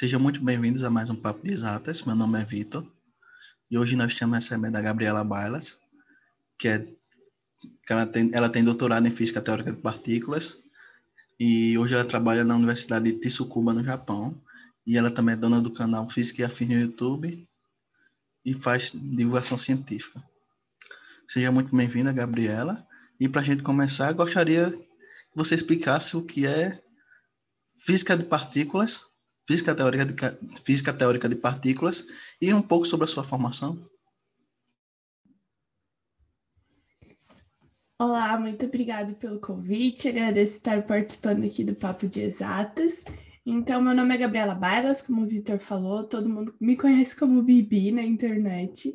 Sejam muito bem-vindos a mais um Papo de Exatas. Meu nome é Vitor e hoje nós temos recebendo a Gabriela Bailas, que, é, que ela, tem, ela tem doutorado em Física Teórica de Partículas e hoje ela trabalha na Universidade de Tsukuba, no Japão. E ela também é dona do canal Física e Afins no YouTube e faz divulgação científica. Seja muito bem-vinda, Gabriela. E para a gente começar, gostaria que você explicasse o que é física de partículas, física teórica de, física teórica de partículas e um pouco sobre a sua formação. Olá, muito obrigada pelo convite. Agradeço estar participando aqui do Papo de Exatas. Então, meu nome é Gabriela Bailas, como o Vitor falou, todo mundo me conhece como Bibi na internet,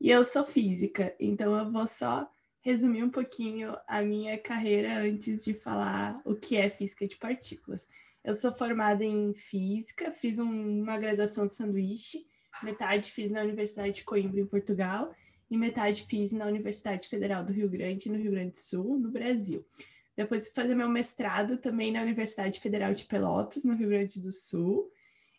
e eu sou física, então eu vou só resumir um pouquinho a minha carreira antes de falar o que é física de partículas. Eu sou formada em física, fiz um, uma graduação sanduíche, metade fiz na Universidade de Coimbra, em Portugal, e metade fiz na Universidade Federal do Rio Grande, no Rio Grande do Sul, no Brasil. Depois fui fazer meu mestrado também na Universidade Federal de Pelotas, no Rio Grande do Sul.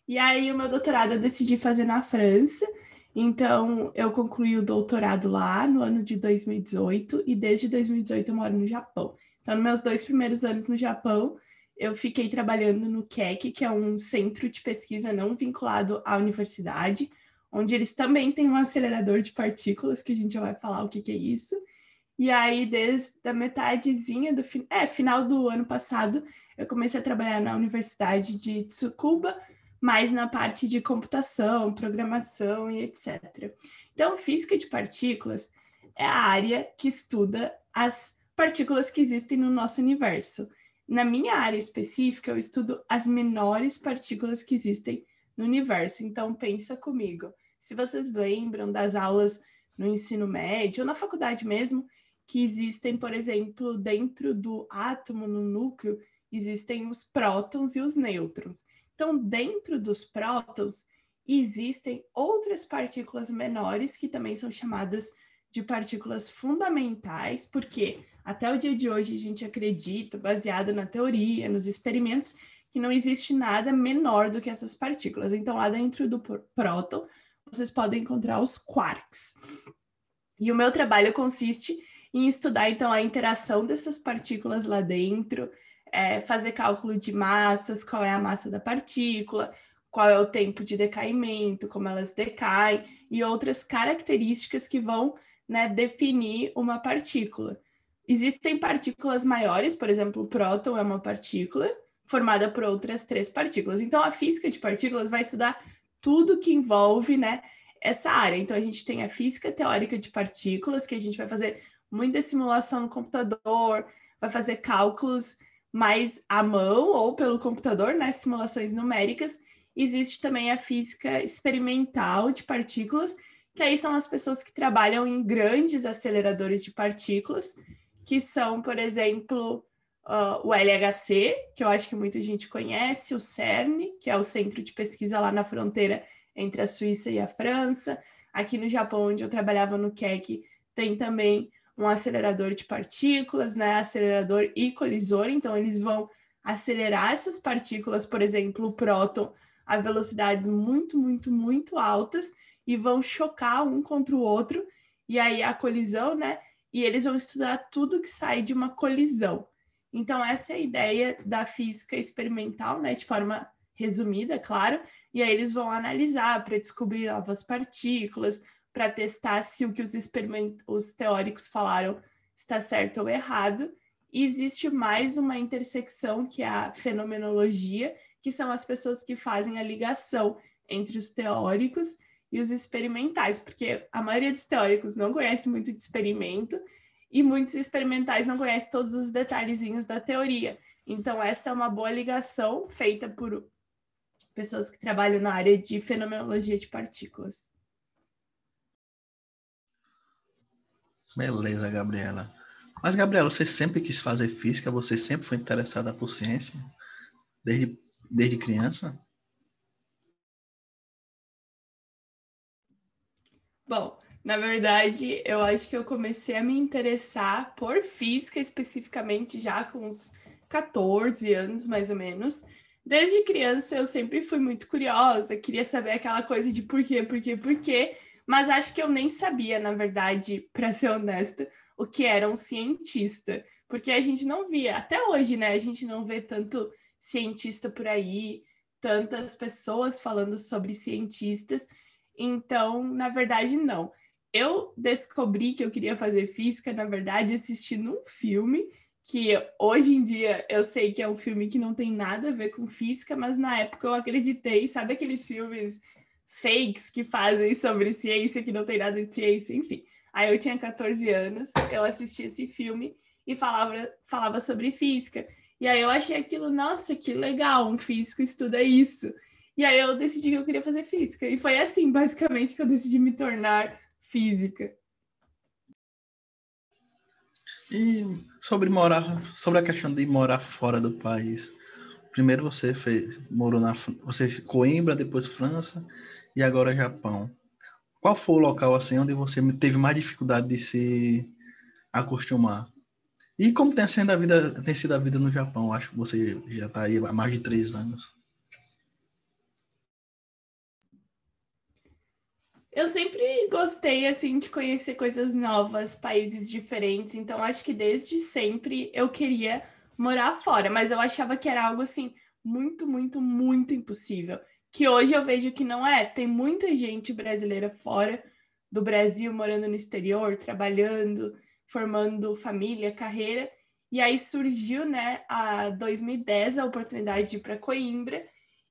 E aí o meu doutorado eu decidi fazer na França. Então eu concluí o doutorado lá no ano de 2018 e desde 2018 eu moro no Japão. Então, nos meus dois primeiros anos no Japão, eu fiquei trabalhando no KEC, que é um centro de pesquisa não vinculado à universidade, onde eles também têm um acelerador de partículas, que a gente já vai falar o que, que é isso. E aí, desde a metadezinha do é, final do ano passado, eu comecei a trabalhar na Universidade de Tsukuba, mais na parte de computação, programação e etc. Então, física de partículas é a área que estuda as partículas que existem no nosso universo. Na minha área específica, eu estudo as menores partículas que existem no universo. Então, pensa comigo. Se vocês lembram das aulas no ensino médio ou na faculdade mesmo, que existem, por exemplo, dentro do átomo, no núcleo, existem os prótons e os nêutrons. Então, dentro dos prótons, existem outras partículas menores que também são chamadas de partículas fundamentais, porque até o dia de hoje a gente acredita, baseado na teoria, nos experimentos, que não existe nada menor do que essas partículas. Então, lá dentro do próton, vocês podem encontrar os quarks. E o meu trabalho consiste em estudar então a interação dessas partículas lá dentro, é, fazer cálculo de massas, qual é a massa da partícula, qual é o tempo de decaimento, como elas decaem e outras características que vão né, definir uma partícula. Existem partículas maiores, por exemplo, o próton é uma partícula formada por outras três partículas. Então, a física de partículas vai estudar tudo que envolve né, essa área. Então, a gente tem a física teórica de partículas, que a gente vai fazer muita simulação no computador, vai fazer cálculos mais à mão ou pelo computador, né? Simulações numéricas. Existe também a física experimental de partículas, que aí são as pessoas que trabalham em grandes aceleradores de partículas, que são, por exemplo, uh, o LHC, que eu acho que muita gente conhece, o CERN, que é o centro de pesquisa lá na fronteira entre a Suíça e a França. Aqui no Japão, onde eu trabalhava no KEC, tem também um acelerador de partículas, né? Acelerador e colisor, então eles vão acelerar essas partículas, por exemplo, o próton, a velocidades muito, muito, muito altas e vão chocar um contra o outro, e aí a colisão, né? E eles vão estudar tudo que sai de uma colisão. Então, essa é a ideia da física experimental, né? De forma resumida, claro, e aí eles vão analisar para descobrir novas partículas, para testar se o que os, os teóricos falaram está certo ou errado. E existe mais uma intersecção, que é a fenomenologia, que são as pessoas que fazem a ligação entre os teóricos e os experimentais, porque a maioria dos teóricos não conhece muito de experimento e muitos experimentais não conhecem todos os detalhezinhos da teoria. Então, essa é uma boa ligação feita por pessoas que trabalham na área de fenomenologia de partículas. Beleza, Gabriela. Mas, Gabriela, você sempre quis fazer física? Você sempre foi interessada por ciência? Desde, desde criança? Bom, na verdade, eu acho que eu comecei a me interessar por física especificamente já com uns 14 anos, mais ou menos. desde criança eu sempre fui muito curiosa, queria saber aquela coisa de por quê, por quê, por quê, mas acho que eu nem sabia, na verdade, para ser honesta, o que era um cientista, porque a gente não via, até hoje, né? A gente não vê tanto cientista por aí, tantas pessoas falando sobre cientistas. Então, na verdade, não. Eu descobri que eu queria fazer física, na verdade, assistindo um filme que hoje em dia eu sei que é um filme que não tem nada a ver com física, mas na época eu acreditei, sabe aqueles filmes fakes que fazem sobre ciência que não tem nada de ciência, enfim. Aí eu tinha 14 anos, eu assisti esse filme e falava, falava sobre física. E aí eu achei aquilo, nossa, que legal, um físico estuda isso. E aí eu decidi que eu queria fazer física. E foi assim, basicamente, que eu decidi me tornar física. E sobre morar, sobre a questão de morar fora do país. Primeiro você fez, morou na, você Coimbra, depois França e agora Japão. Qual foi o local assim onde você teve mais dificuldade de se acostumar? E como tem sido a vida, tem sido a vida no Japão? Acho que você já está aí há mais de três anos. Eu sempre gostei assim de conhecer coisas novas, países diferentes, então acho que desde sempre eu queria morar fora, mas eu achava que era algo assim muito, muito, muito impossível, que hoje eu vejo que não é. Tem muita gente brasileira fora do Brasil, morando no exterior, trabalhando, formando família, carreira, e aí surgiu, né, a 2010 a oportunidade de ir para Coimbra,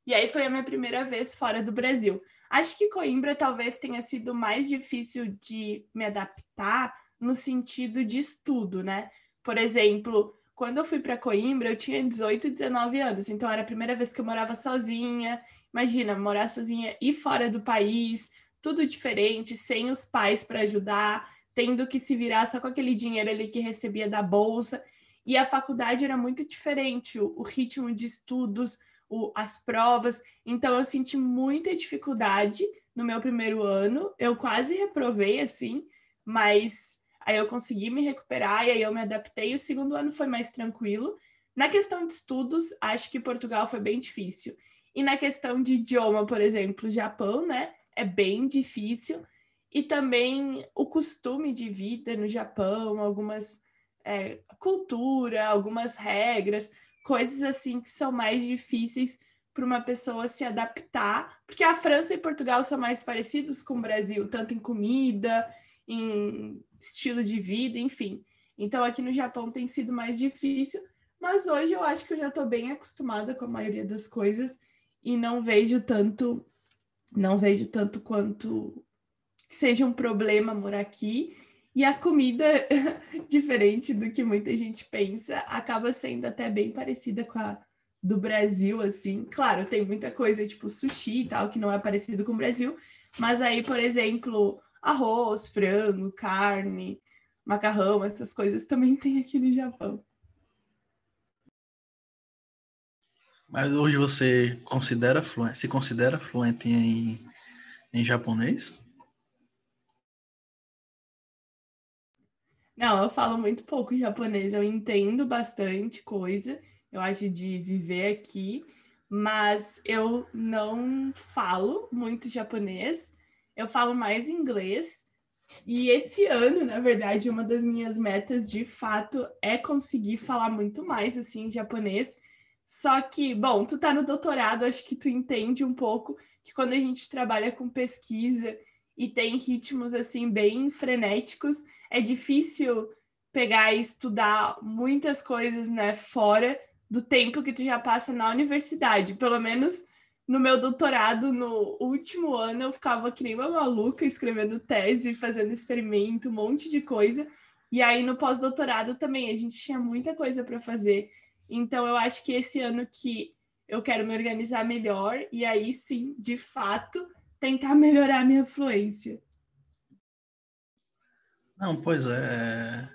e aí foi a minha primeira vez fora do Brasil. Acho que Coimbra talvez tenha sido mais difícil de me adaptar no sentido de estudo, né? Por exemplo, quando eu fui para Coimbra, eu tinha 18, 19 anos, então era a primeira vez que eu morava sozinha. Imagina, morar sozinha e fora do país, tudo diferente, sem os pais para ajudar, tendo que se virar só com aquele dinheiro ali que recebia da bolsa. E a faculdade era muito diferente, o, o ritmo de estudos, o, as provas. Então, eu senti muita dificuldade no meu primeiro ano. Eu quase reprovei, assim, mas aí eu consegui me recuperar e aí eu me adaptei. O segundo ano foi mais tranquilo. Na questão de estudos, acho que Portugal foi bem difícil. E na questão de idioma, por exemplo, Japão, né? É bem difícil. E também o costume de vida no Japão, algumas é, cultura, algumas regras coisas assim que são mais difíceis para uma pessoa se adaptar, porque a França e Portugal são mais parecidos com o Brasil, tanto em comida, em estilo de vida, enfim. Então aqui no Japão tem sido mais difícil, mas hoje eu acho que eu já estou bem acostumada com a maioria das coisas e não vejo tanto, não vejo tanto quanto seja um problema morar aqui. E a comida, diferente do que muita gente pensa, acaba sendo até bem parecida com a do Brasil, assim. Claro, tem muita coisa tipo sushi e tal, que não é parecido com o Brasil, mas aí, por exemplo, arroz, frango, carne, macarrão, essas coisas também tem aqui no Japão. Mas hoje você considera fluente, se considera fluente em, em japonês? Não, eu falo muito pouco japonês, eu entendo bastante coisa, eu acho de viver aqui, mas eu não falo muito japonês, eu falo mais inglês. E esse ano, na verdade, uma das minhas metas de fato é conseguir falar muito mais assim japonês. Só que, bom, tu tá no doutorado, acho que tu entende um pouco que quando a gente trabalha com pesquisa e tem ritmos assim bem frenéticos, é difícil pegar e estudar muitas coisas, né, fora do tempo que tu já passa na universidade. Pelo menos no meu doutorado, no último ano, eu ficava que nem uma maluca escrevendo tese, fazendo experimento, um monte de coisa. E aí no pós-doutorado também a gente tinha muita coisa para fazer. Então eu acho que esse ano que eu quero me organizar melhor e aí sim, de fato, tentar melhorar a minha fluência. Não, pois é.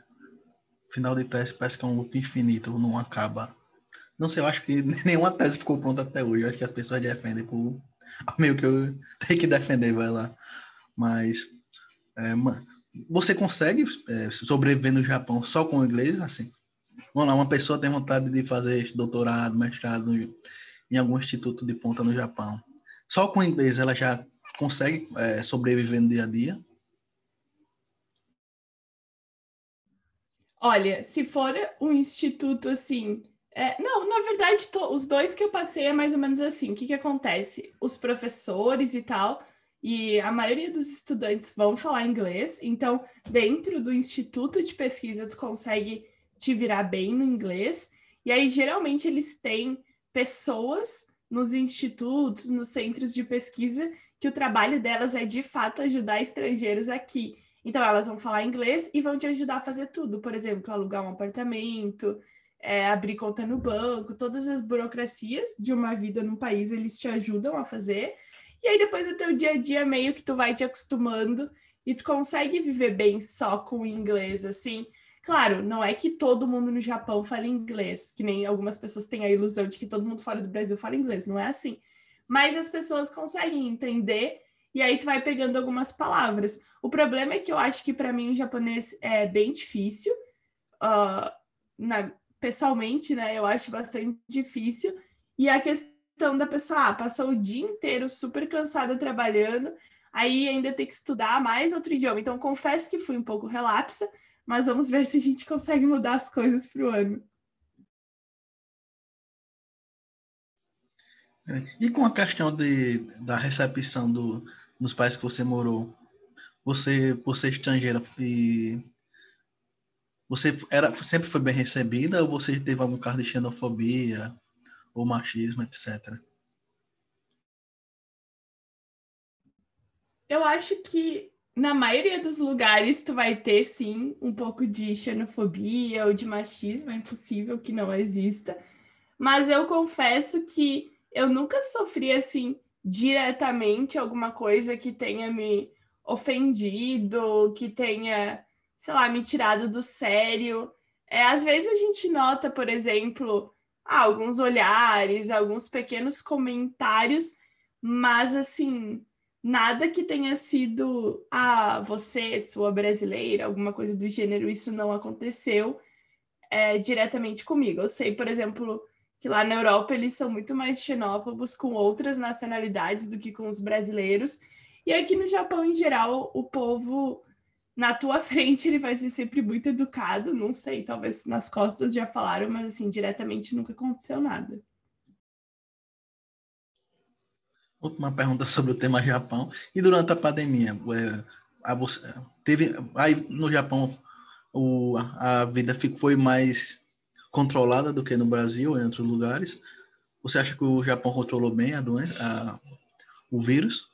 Final de tese parece que é um loop infinito, não acaba. Não sei, eu acho que nenhuma tese ficou pronta até hoje. Eu acho que as pessoas defendem por meio que eu tenho que defender, vai lá. Mas é, você consegue é, sobreviver no Japão só com o inglês, assim? Vamos lá, uma pessoa tem vontade de fazer doutorado, mestrado em algum instituto de ponta no Japão. Só com o inglês ela já consegue é, sobreviver no dia a dia? Olha, se for um instituto assim. É, não, na verdade, os dois que eu passei é mais ou menos assim. O que, que acontece? Os professores e tal, e a maioria dos estudantes vão falar inglês, então, dentro do instituto de pesquisa, tu consegue te virar bem no inglês. E aí, geralmente, eles têm pessoas nos institutos, nos centros de pesquisa, que o trabalho delas é de fato ajudar estrangeiros aqui. Então, elas vão falar inglês e vão te ajudar a fazer tudo. Por exemplo, alugar um apartamento, é, abrir conta no banco, todas as burocracias de uma vida num país, eles te ajudam a fazer. E aí, depois do teu dia a dia, meio que tu vai te acostumando e tu consegue viver bem só com o inglês, assim. Claro, não é que todo mundo no Japão fala inglês, que nem algumas pessoas têm a ilusão de que todo mundo fora do Brasil fala inglês, não é assim. Mas as pessoas conseguem entender e aí tu vai pegando algumas palavras. O problema é que eu acho que para mim o japonês é bem difícil. Uh, na, pessoalmente, né? Eu acho bastante difícil. E a questão da pessoa, ah, passou o dia inteiro super cansada trabalhando, aí ainda tem que estudar mais outro idioma. Então, confesso que fui um pouco relapsa, mas vamos ver se a gente consegue mudar as coisas para o ano. E com a questão de, da recepção do, nos países que você morou, você, por ser estrangeira, e você era, sempre foi bem recebida ou você teve algum caso de xenofobia ou machismo, etc? Eu acho que na maioria dos lugares tu vai ter sim um pouco de xenofobia ou de machismo, é impossível que não exista. Mas eu confesso que eu nunca sofri assim diretamente alguma coisa que tenha me ofendido, que tenha, sei lá, me tirado do sério. É, às vezes a gente nota, por exemplo, ah, alguns olhares, alguns pequenos comentários, mas assim, nada que tenha sido, ah, você, sua brasileira, alguma coisa do gênero, isso não aconteceu é, diretamente comigo. Eu sei, por exemplo, que lá na Europa eles são muito mais xenófobos com outras nacionalidades do que com os brasileiros. E aqui no Japão, em geral, o povo na tua frente ele vai ser sempre muito educado. Não sei, talvez nas costas já falaram, mas assim, diretamente nunca aconteceu nada. Última pergunta sobre o tema Japão. E durante a pandemia, é, a você, teve aí no Japão o, a vida foi mais controlada do que no Brasil, em outros lugares. Você acha que o Japão controlou bem a doença, a, o vírus?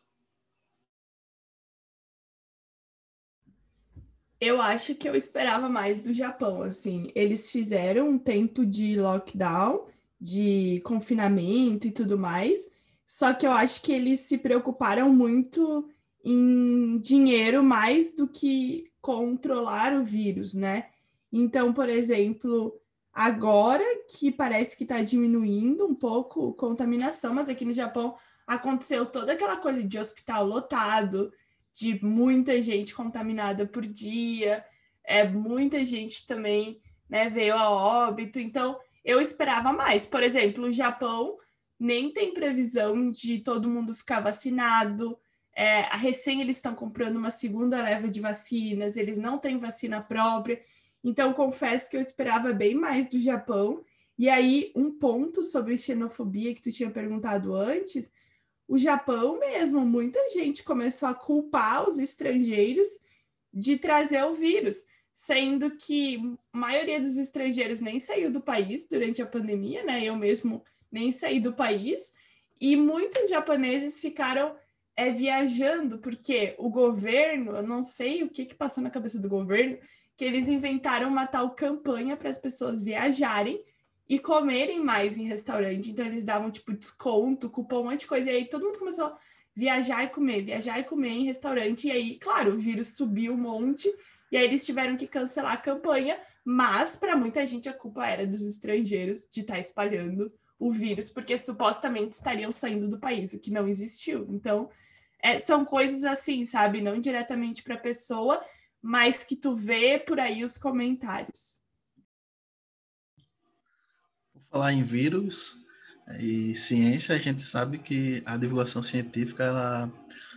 Eu acho que eu esperava mais do Japão, assim. Eles fizeram um tempo de lockdown, de confinamento e tudo mais, só que eu acho que eles se preocuparam muito em dinheiro mais do que controlar o vírus, né? Então, por exemplo, Agora que parece que está diminuindo um pouco a contaminação, mas aqui no Japão aconteceu toda aquela coisa de hospital lotado, de muita gente contaminada por dia, é muita gente também né, veio a óbito. Então, eu esperava mais. Por exemplo, o Japão nem tem previsão de todo mundo ficar vacinado. É, a recém eles estão comprando uma segunda leva de vacinas, eles não têm vacina própria. Então, confesso que eu esperava bem mais do Japão. E aí, um ponto sobre xenofobia que tu tinha perguntado antes, o Japão mesmo, muita gente começou a culpar os estrangeiros de trazer o vírus, sendo que a maioria dos estrangeiros nem saiu do país durante a pandemia, né? Eu mesmo nem saí do país, e muitos japoneses ficaram é, viajando, porque o governo, eu não sei o que, que passou na cabeça do governo, que eles inventaram uma tal campanha para as pessoas viajarem e comerem mais em restaurante. Então eles davam tipo desconto, cupom, um monte de coisa. E aí todo mundo começou a viajar e comer, viajar e comer em restaurante. E aí, claro, o vírus subiu um monte. E aí eles tiveram que cancelar a campanha, mas para muita gente a culpa era dos estrangeiros de estar tá espalhando o vírus, porque supostamente estariam saindo do país, o que não existiu. Então, é, são coisas assim, sabe? Não diretamente para a pessoa, mas que tu vê por aí os comentários. Vou falar em vírus. E ciência, a gente sabe que a divulgação científica ela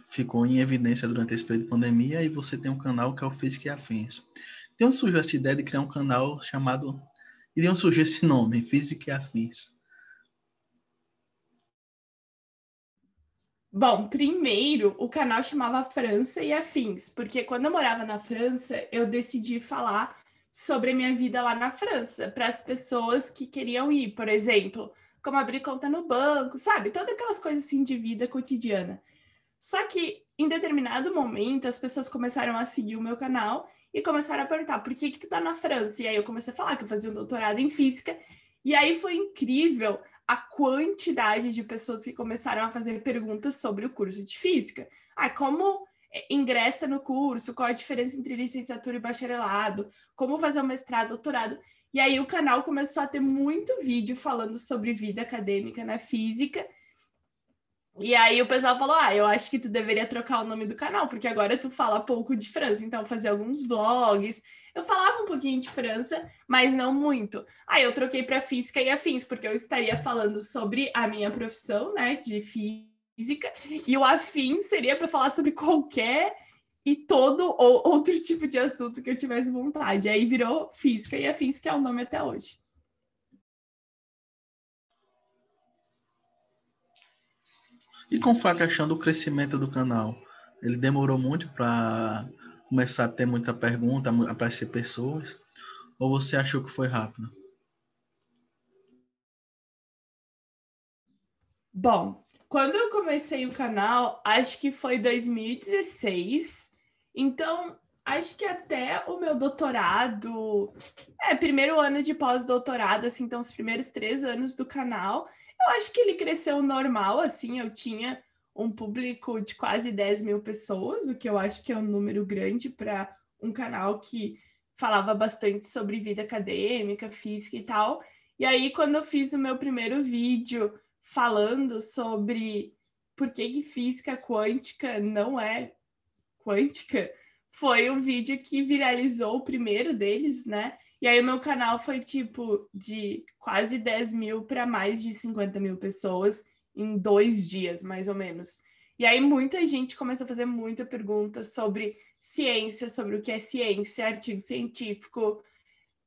ficou em evidência durante esse período de pandemia e você tem um canal que é o Física e Afins. De onde surgiu essa ideia de criar um canal chamado. E de onde surgiu esse nome, Física e Afins? Bom, primeiro o canal chamava França e Afins, porque quando eu morava na França, eu decidi falar sobre a minha vida lá na França, para as pessoas que queriam ir, por exemplo, como abrir conta no banco, sabe? Todas aquelas coisas assim de vida cotidiana. Só que em determinado momento as pessoas começaram a seguir o meu canal e começaram a perguntar por que que tu tá na França? E aí eu comecei a falar que eu fazia um doutorado em física, e aí foi incrível a quantidade de pessoas que começaram a fazer perguntas sobre o curso de física. Ah, como é, ingressa no curso, qual a diferença entre licenciatura e bacharelado, como fazer um mestrado, doutorado. E aí o canal começou a ter muito vídeo falando sobre vida acadêmica na física e aí o pessoal falou: Ah, eu acho que tu deveria trocar o nome do canal, porque agora tu fala pouco de França, então fazer alguns vlogs. Eu falava um pouquinho de França, mas não muito. Aí eu troquei para física e afins, porque eu estaria falando sobre a minha profissão, né, de física, e o afins seria para falar sobre qualquer e todo ou outro tipo de assunto que eu tivesse vontade. Aí virou física e afins, que é o nome até hoje. E com foi a questão do crescimento do canal? Ele demorou muito para começar a ter muita pergunta, aparecer pessoas? Ou você achou que foi rápido? Bom, quando eu comecei o canal, acho que foi 2016. Então, acho que até o meu doutorado, é, primeiro ano de pós-doutorado, assim, então os primeiros três anos do canal, eu acho que ele cresceu normal, assim, eu tinha um público de quase 10 mil pessoas, o que eu acho que é um número grande para um canal que falava bastante sobre vida acadêmica, física e tal. E aí, quando eu fiz o meu primeiro vídeo falando sobre por que, que física quântica não é quântica, foi um vídeo que viralizou o primeiro deles, né? E aí o meu canal foi tipo de quase 10 mil para mais de 50 mil pessoas em dois dias, mais ou menos. E aí muita gente começou a fazer muita pergunta sobre ciência, sobre o que é ciência, artigo científico,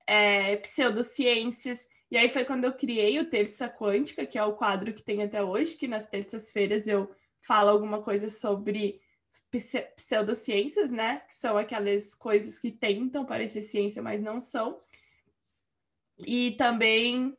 é, pseudociências. E aí foi quando eu criei o Terça Quântica, que é o quadro que tem até hoje, que nas terças-feiras eu falo alguma coisa sobre pseudociências, né? Que são aquelas coisas que tentam parecer ciência, mas não são. E também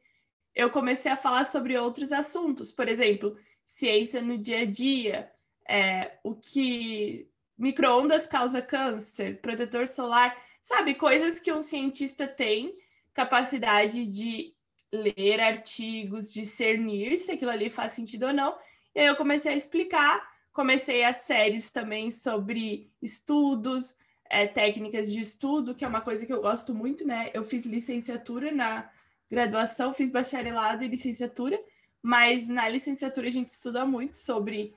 eu comecei a falar sobre outros assuntos, por exemplo, ciência no dia a dia, é, o que microondas causa câncer, protetor solar, sabe, coisas que um cientista tem capacidade de ler artigos, discernir se aquilo ali faz sentido ou não. E aí eu comecei a explicar Comecei as séries também sobre estudos, é, técnicas de estudo, que é uma coisa que eu gosto muito, né? Eu fiz licenciatura na graduação, fiz bacharelado e licenciatura, mas na licenciatura a gente estuda muito sobre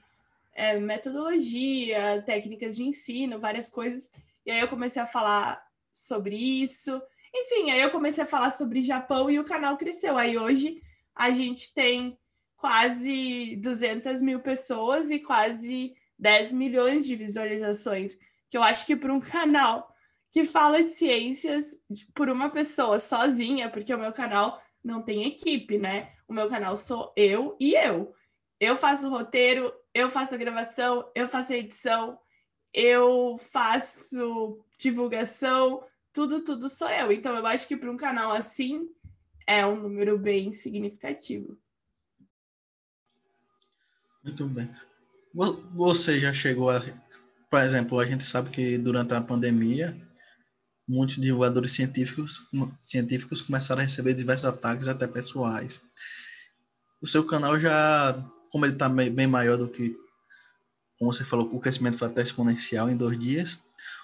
é, metodologia, técnicas de ensino, várias coisas. E aí eu comecei a falar sobre isso. Enfim, aí eu comecei a falar sobre Japão e o canal cresceu. Aí hoje a gente tem quase 200 mil pessoas e quase 10 milhões de visualizações, que eu acho que para um canal que fala de ciências por uma pessoa sozinha, porque o meu canal não tem equipe, né? O meu canal sou eu e eu. Eu faço o roteiro, eu faço a gravação, eu faço a edição, eu faço divulgação, tudo, tudo sou eu. Então eu acho que para um canal assim é um número bem significativo. Muito bem. Você já chegou a. Por exemplo, a gente sabe que durante a pandemia, muitos divulgadores científicos, científicos começaram a receber diversos ataques, até pessoais. O seu canal já, como ele está bem maior do que, como você falou, o crescimento foi até exponencial em dois dias,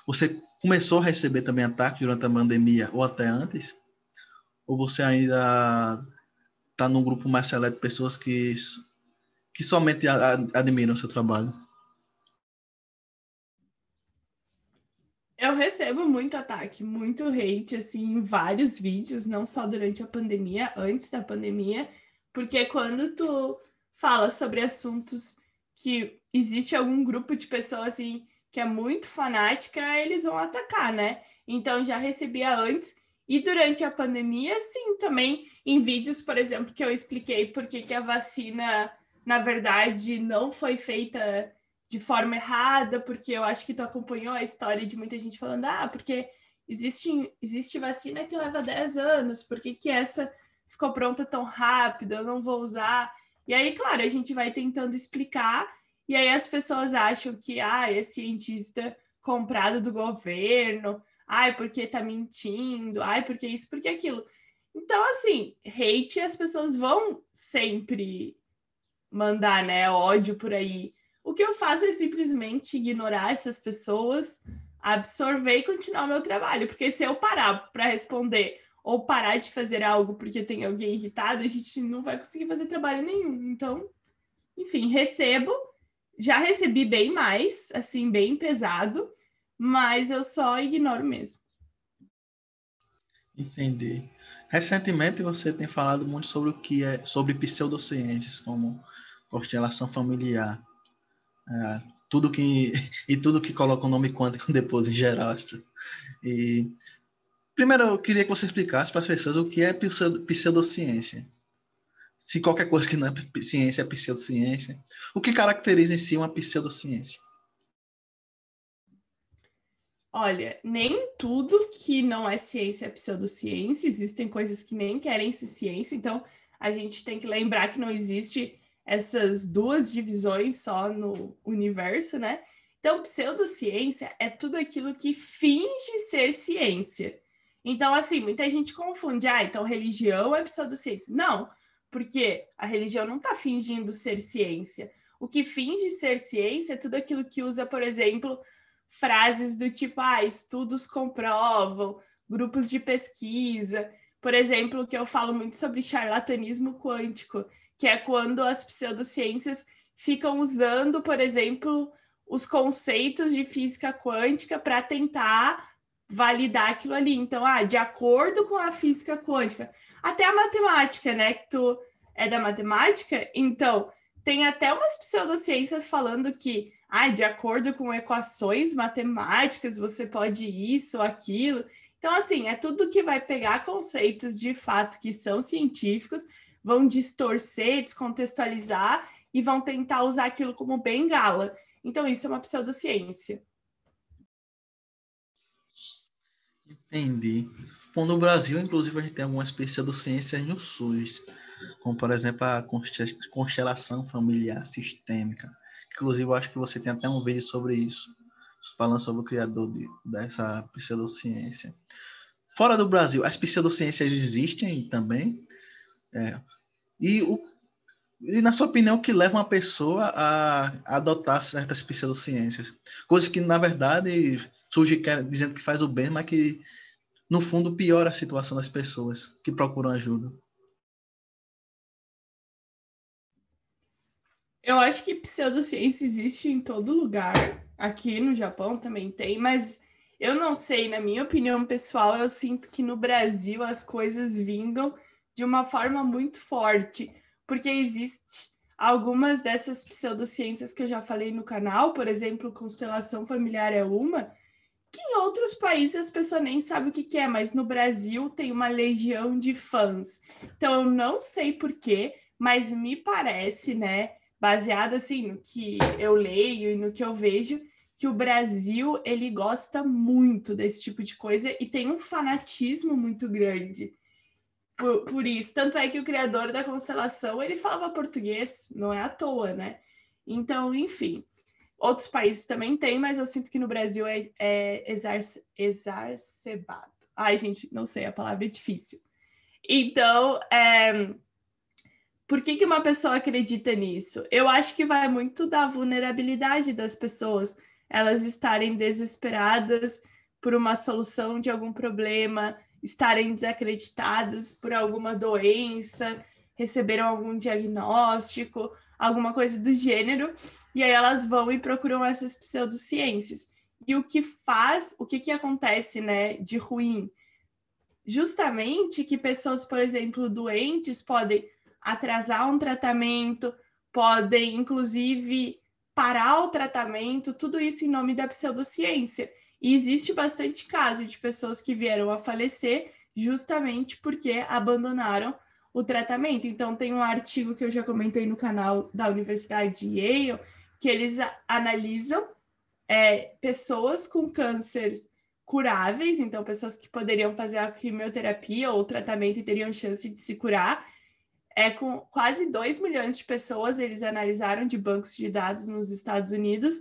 você começou a receber também ataques durante a pandemia ou até antes? Ou você ainda está num grupo mais seleto de pessoas que que somente admiram o seu trabalho? Eu recebo muito ataque, muito hate, assim, em vários vídeos, não só durante a pandemia, antes da pandemia, Porque quando tu fala sobre assuntos que existe algum grupo de pessoas assim que é muito fanática, eles vão atacar, né? Então já recebia antes e durante a pandemia, sim, também em vídeos, por exemplo, que eu expliquei por que a vacina, na verdade, não foi feita de forma errada, porque eu acho que tu acompanhou a história de muita gente falando, ah, porque existe, existe vacina que leva 10 anos, por que, que essa ficou pronta tão rápido, eu não vou usar. E aí, claro, a gente vai tentando explicar, e aí as pessoas acham que, ah, é cientista comprado do governo, ai, porque tá mentindo, ai, porque isso, porque aquilo. Então, assim, hate as pessoas vão sempre mandar, né, ódio por aí. O que eu faço é simplesmente ignorar essas pessoas, absorver e continuar meu trabalho, porque se eu parar para responder ou parar de fazer algo porque tem alguém irritado, a gente não vai conseguir fazer trabalho nenhum. Então, enfim, recebo, já recebi bem mais, assim, bem pesado, mas eu só ignoro mesmo. Entendi. Recentemente você tem falado muito sobre o que é sobre pseudociências, como constelação familiar, é, tudo que e tudo que coloca o nome quântico depois em geral. E primeiro eu queria que você explicasse para as pessoas o que é pseudociência. Se qualquer coisa que não é ciência é pseudociência, o que caracteriza em si uma pseudociência? Olha, nem tudo que não é ciência é pseudociência, existem coisas que nem querem ser ciência, então a gente tem que lembrar que não existe essas duas divisões só no universo, né? Então, pseudociência é tudo aquilo que finge ser ciência. Então, assim, muita gente confunde, ah, então religião é pseudociência. Não, porque a religião não está fingindo ser ciência. O que finge ser ciência é tudo aquilo que usa, por exemplo, frases do tipo, ah, estudos comprovam, grupos de pesquisa. Por exemplo, que eu falo muito sobre charlatanismo quântico, que é quando as pseudociências ficam usando, por exemplo, os conceitos de física quântica para tentar validar aquilo ali. Então, ah, de acordo com a física quântica, até a matemática, né? Que tu é da matemática, então tem até umas pseudociências falando que ah, de acordo com equações matemáticas, você pode isso aquilo. Então, assim, é tudo que vai pegar conceitos de fato que são científicos, vão distorcer, descontextualizar e vão tentar usar aquilo como bengala. Então, isso é uma pseudociência. Entendi. Bom, no Brasil, inclusive, a gente tem algumas pseudociências no SUS, como, por exemplo, a constelação familiar sistêmica Inclusive, eu acho que você tem até um vídeo sobre isso, falando sobre o criador de, dessa pseudociência. Fora do Brasil, as pseudociências existem também. É, e, o, e, na sua opinião, o que leva uma pessoa a, adotar certas pseudociências? Coisas que, na verdade, surge dizendo que faz o bem, mas que, no fundo, piora a situação das pessoas que procuram ajuda. Eu acho que pseudociência existe em todo lugar. Aqui no Japão também tem, mas eu não sei, na minha opinião pessoal, eu sinto que no Brasil as coisas vingam de uma forma muito forte, porque existe algumas dessas pseudociências que eu já falei no canal, por exemplo, constelação familiar é uma, que em outros países as pessoas nem sabem o que, que é, mas no Brasil tem uma legião de fãs. Então eu não sei porquê, mas me parece, né? Baseado assim no que eu leio e no que eu vejo, que o Brasil ele gosta muito desse tipo de coisa e tem um fanatismo muito grande por, por isso. Tanto é que o criador da constelação ele falava português, não é à toa, né? Então, enfim, outros países também têm, mas eu sinto que no Brasil é, é exarce, exacerbado. Ai, gente, não sei, a palavra é difícil. Então, é, por que, que uma pessoa acredita nisso? Eu acho que vai muito da vulnerabilidade das pessoas, elas estarem desesperadas por uma solução de algum problema, estarem desacreditadas por alguma doença, receberam algum diagnóstico, alguma coisa do gênero, e aí elas vão e procuram essas pseudociências. E o que faz, o que, que acontece, né, de ruim? Justamente que pessoas, por exemplo, doentes podem atrasar um tratamento, podem, inclusive, parar o tratamento, tudo isso em nome da pseudociência. E existe bastante caso de pessoas que vieram a falecer justamente porque abandonaram o tratamento. Então, tem um artigo que eu já comentei no canal da Universidade de Yale, que eles analisam é, pessoas com cânceres curáveis, então pessoas que poderiam fazer a quimioterapia ou tratamento e teriam chance de se curar. É com quase 2 milhões de pessoas eles analisaram de bancos de dados nos Estados Unidos.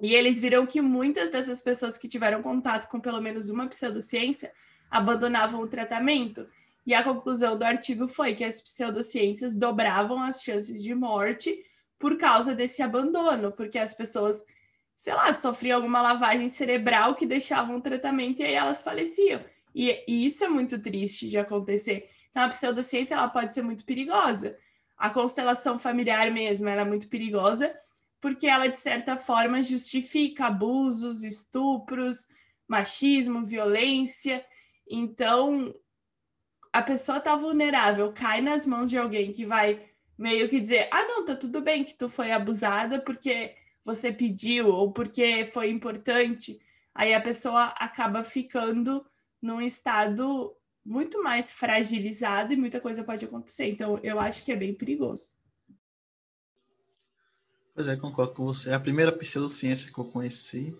E eles viram que muitas dessas pessoas que tiveram contato com pelo menos uma pseudociência abandonavam o tratamento. E a conclusão do artigo foi que as pseudociências dobravam as chances de morte por causa desse abandono, porque as pessoas sei lá, sofriam alguma lavagem cerebral que deixavam o tratamento e aí elas faleciam. E, e, isso é muito triste de acontecer. Então, a pseudociência ela pode ser muito perigosa. A constelação familiar mesmo ela é muito perigosa porque ela, de certa forma, justifica abusos, estupros, machismo, violência. Então, a pessoa está vulnerável, cai nas mãos de alguém que vai meio que dizer: ah, não, tá tudo bem que tu foi abusada porque você pediu ou porque foi importante, aí a pessoa acaba ficando num estado muito mais fragilizado e muita coisa pode acontecer. Então, eu acho que é bem perigoso. Pois é, concordo com você. A primeira pseudociência que eu conheci,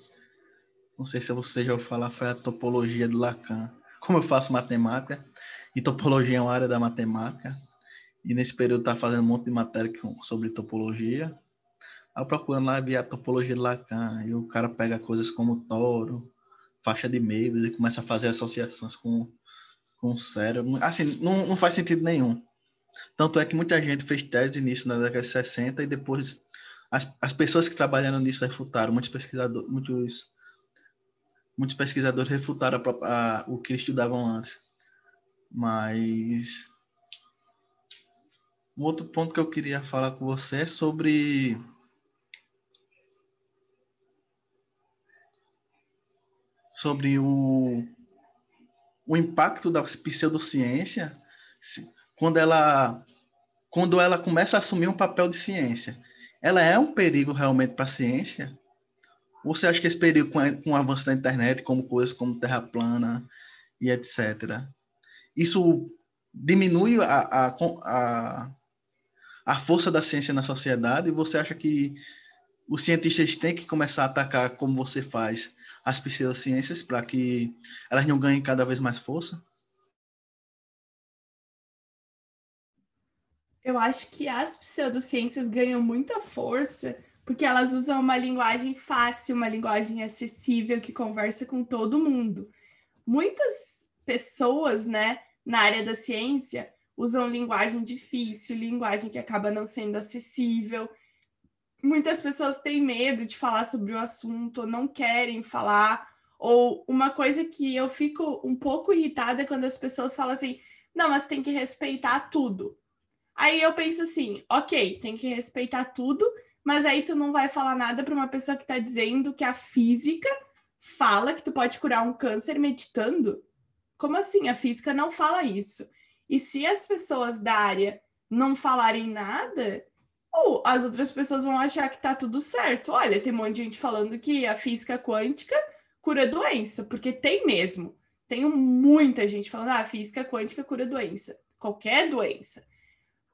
não sei se você já ouviu falar, foi a topologia de Lacan. Como eu faço matemática, e topologia é uma área da matemática, e nesse período estava fazendo um monte de matéria sobre topologia, Aí procurando lá, via a topologia de Lacan, e o cara pega coisas como toro, faixa de Meigs, e começa a fazer associações com, com cérebro. Assim, não, não faz sentido nenhum. Tanto é que muita gente fez tese nisso na década de 60 e depois as, as pessoas que trabalharam nisso refutaram, muitos pesquisadores, muitos, muitos pesquisadores refutaram a, a, o que estudavam antes. Mas um outro ponto que eu queria falar com você é sobre sobre o, o impacto da pseudociência quando ela, quando ela começa a assumir um papel de ciência. Ela é um perigo realmente para a ciência? Ou você acha que esse perigo, com, com o avanço da internet, como coisas como terra plana e etc., isso diminui a, a, a, a força da ciência na sociedade? E você acha que os cientistas têm que começar a atacar como você faz as pseudociências para que elas não ganhem cada vez mais força? Eu acho que as pseudociências ganham muita força porque elas usam uma linguagem fácil, uma linguagem acessível que conversa com todo mundo. Muitas pessoas, né, na área da ciência usam linguagem difícil, linguagem que acaba não sendo acessível muitas pessoas têm medo de falar sobre o assunto, não querem falar. Ou uma coisa que eu fico um pouco irritada é quando as pessoas falam assim: não, mas tem que respeitar tudo. Aí eu penso assim: ok, tem que respeitar tudo, mas aí tu não vai falar nada para uma pessoa que está dizendo que a física fala que tu pode curar um câncer meditando. Como assim? A física não fala isso. E se as pessoas da área não falarem nada, ou as outras pessoas vão achar que tá tudo certo. Olha, tem um monte de gente falando que a física quântica cura doença, porque tem mesmo. Tem muita gente falando, ah, a física quântica cura doença, qualquer doença.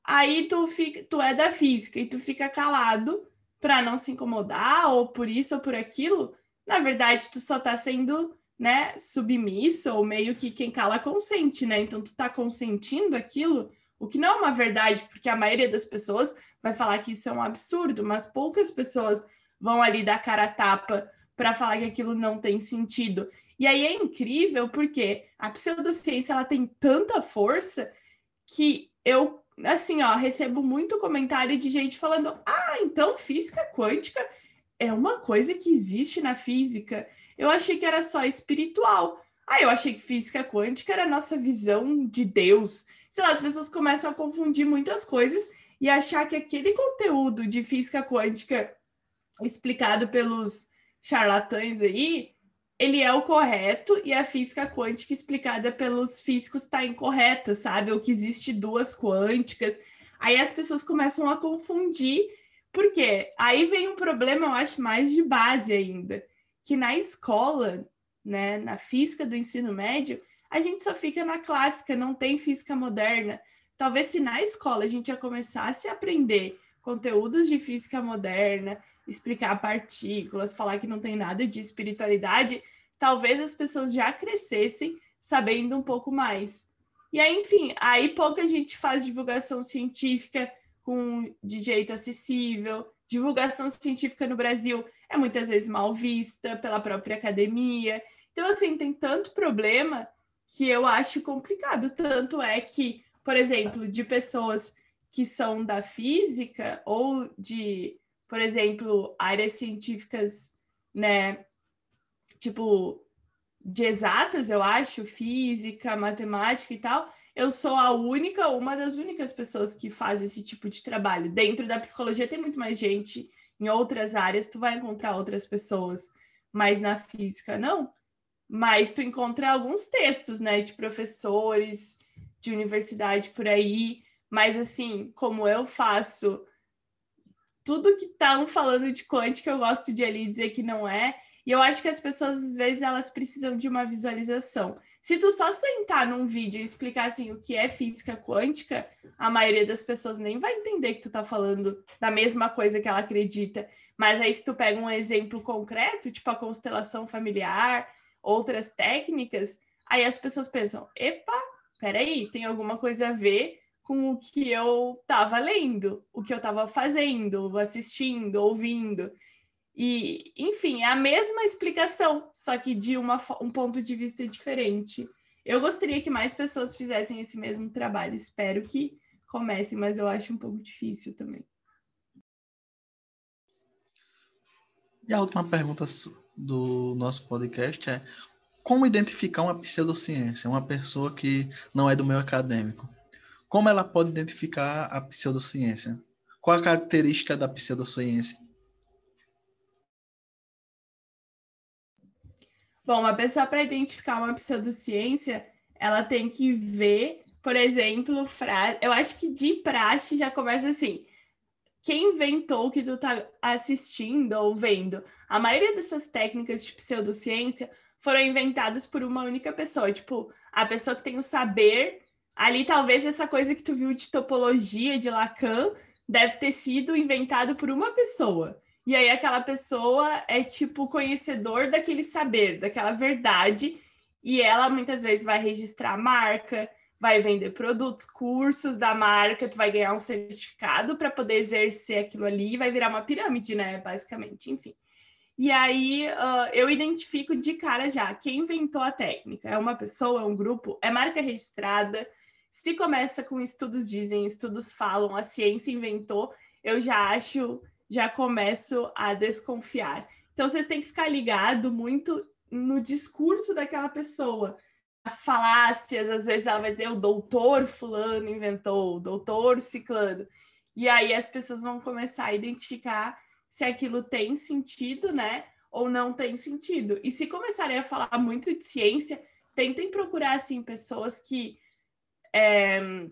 Aí tu fica, tu é da física e tu fica calado para não se incomodar ou por isso ou por aquilo. Na verdade, tu só tá sendo, né, submisso ou meio que quem cala consente, né? Então tu tá consentindo aquilo o que não é uma verdade, porque a maioria das pessoas vai falar que isso é um absurdo, mas poucas pessoas vão ali dar cara a tapa para falar que aquilo não tem sentido. E aí é incrível porque a pseudociência ela tem tanta força que eu assim, ó, recebo muito comentário de gente falando: "Ah, então física quântica é uma coisa que existe na física. Eu achei que era só espiritual. Ah, eu achei que física quântica era a nossa visão de Deus sei lá, as pessoas começam a confundir muitas coisas e achar que aquele conteúdo de física quântica explicado pelos charlatães aí ele é o correto e a física quântica explicada pelos físicos está incorreta, sabe? Ou que existe duas quânticas. Aí as pessoas começam a confundir, porque aí vem um problema, eu acho, mais de base ainda, que na escola, né, na física do ensino médio, a gente só fica na clássica, não tem física moderna. Talvez se na escola a gente já começasse a aprender conteúdos de física moderna, explicar partículas, falar que não tem nada de espiritualidade, talvez as pessoas já crescessem sabendo um pouco mais. E aí, enfim, aí pouca gente faz divulgação científica com de jeito acessível. Divulgação científica no Brasil é muitas vezes mal vista pela própria academia. Então, assim, tem tanto problema que eu acho complicado. Tanto é que, por exemplo, de pessoas que são da física ou de por exemplo, áreas científicas, né, tipo, de exatas, eu acho, física, matemática e tal, eu sou a única, uma das únicas pessoas que faz esse tipo de trabalho. Dentro da psicologia tem muito mais gente, em outras áreas tu vai encontrar outras pessoas, mas na física não. Mas tu encontra alguns textos, né, de professores de universidade por aí, mas assim, como eu faço tudo que estão falando de quântica, eu gosto de ali dizer que não é. E eu acho que as pessoas, às vezes, elas precisam de uma visualização. Se tu só sentar num vídeo e explicar assim o que é física quântica, a maioria das pessoas nem vai entender que tu tá falando da mesma coisa que ela acredita. Mas aí, se tu pega um exemplo concreto, tipo a constelação familiar, outras técnicas, aí as pessoas pensam: epa, peraí, tem alguma coisa a ver com o que eu estava lendo, o que eu estava fazendo, assistindo, ouvindo. E, enfim, é a mesma explicação, só que de uma, um ponto de vista diferente. Eu gostaria que mais pessoas fizessem esse mesmo trabalho. Espero que comecem, mas eu acho um pouco difícil também. E a última pergunta do nosso podcast é: como identificar uma pseudociência, uma pessoa que não é do meio acadêmico? Como ela pode identificar a pseudociência? Qual a característica da pseudociência? Bom, uma pessoa para identificar uma pseudociência, ela tem que ver, por exemplo, frase. Eu acho que de praxe já começa assim. Quem inventou o que tu tá assistindo ou vendo? A maioria dessas técnicas de pseudociência foram inventadas por uma única pessoa, tipo, a pessoa que tem o saber Ali, talvez essa coisa que tu viu de topologia de Lacan deve ter sido inventado por uma pessoa. E aí, aquela pessoa é tipo conhecedor daquele saber, daquela verdade, e ela muitas vezes vai registrar marca, vai vender produtos, cursos da marca, tu vai ganhar um certificado para poder exercer aquilo ali, vai virar uma pirâmide, né? Basicamente, enfim. E aí uh, eu identifico de cara já quem inventou a técnica. É uma pessoa, é um grupo, é marca registrada, se começa com estudos dizem, estudos falam, a ciência inventou, eu já acho, já começo a desconfiar. Então vocês têm que ficar ligado muito no discurso daquela pessoa. As falácias, às vezes ela vai dizer o doutor fulano inventou, o doutor ciclano. E aí as pessoas vão começar a identificar se aquilo tem sentido, né? Ou não tem sentido. E se começarem a falar muito de ciência, tentem procurar assim pessoas que é,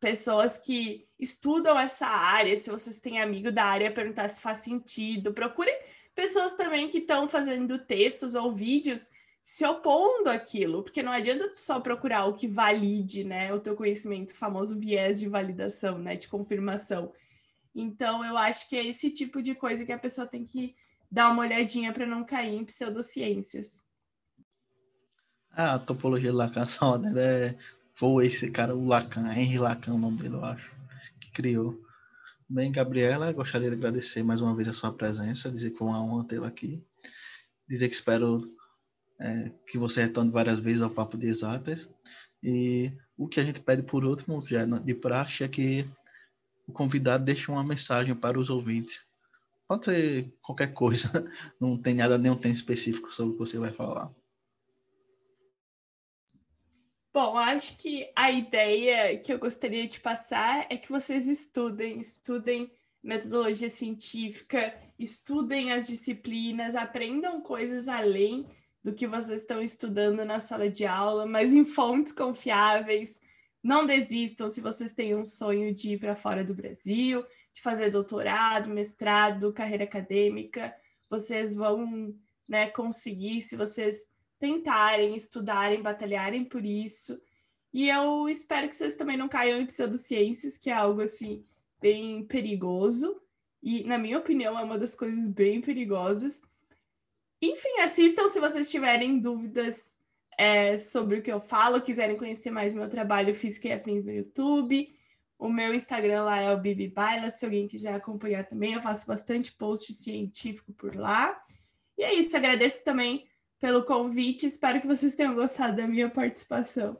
pessoas que estudam essa área, se vocês têm amigo da área, perguntar se faz sentido. Procure pessoas também que estão fazendo textos ou vídeos se opondo àquilo, porque não adianta tu só procurar o que valide, né, o teu conhecimento, o famoso viés de validação, né, de confirmação. Então, eu acho que é esse tipo de coisa que a pessoa tem que dar uma olhadinha para não cair em pseudociências. Ah, a topologia de Lacan só, né? É foi esse cara, o Lacan, Henry Lacan, o nome dele, eu acho, que criou. Bem, Gabriela, gostaria de agradecer mais uma vez a sua presença, dizer que foi uma honra tê-la aqui, dizer que espero é, que você retorne várias vezes ao Papo de Exatas. E o que a gente pede por último, já de praxe, é que o convidado deixe uma mensagem para os ouvintes. Pode ser qualquer coisa, não tem nada, nenhum tempo específico sobre o que você vai falar. Bom, acho que a ideia que eu gostaria de passar é que vocês estudem, estudem metodologia científica, estudem as disciplinas, aprendam coisas além do que vocês estão estudando na sala de aula, mas em fontes confiáveis. Não desistam se vocês têm um sonho de ir para fora do Brasil, de fazer doutorado, mestrado, carreira acadêmica. Vocês vão né, conseguir se vocês tentarem, estudarem, batalharem por isso. E eu espero que vocês também não caiam em pseudociências, que é algo assim bem perigoso. E, na minha opinião, é uma das coisas bem perigosas. Enfim, assistam se vocês tiverem dúvidas é, sobre o que eu falo, quiserem conhecer mais meu trabalho Física e Afins no YouTube. O meu Instagram lá é o Bibi Baila, se alguém quiser acompanhar também, eu faço bastante post científico por lá. E é isso, agradeço também pelo convite, espero que vocês tenham gostado da minha participação.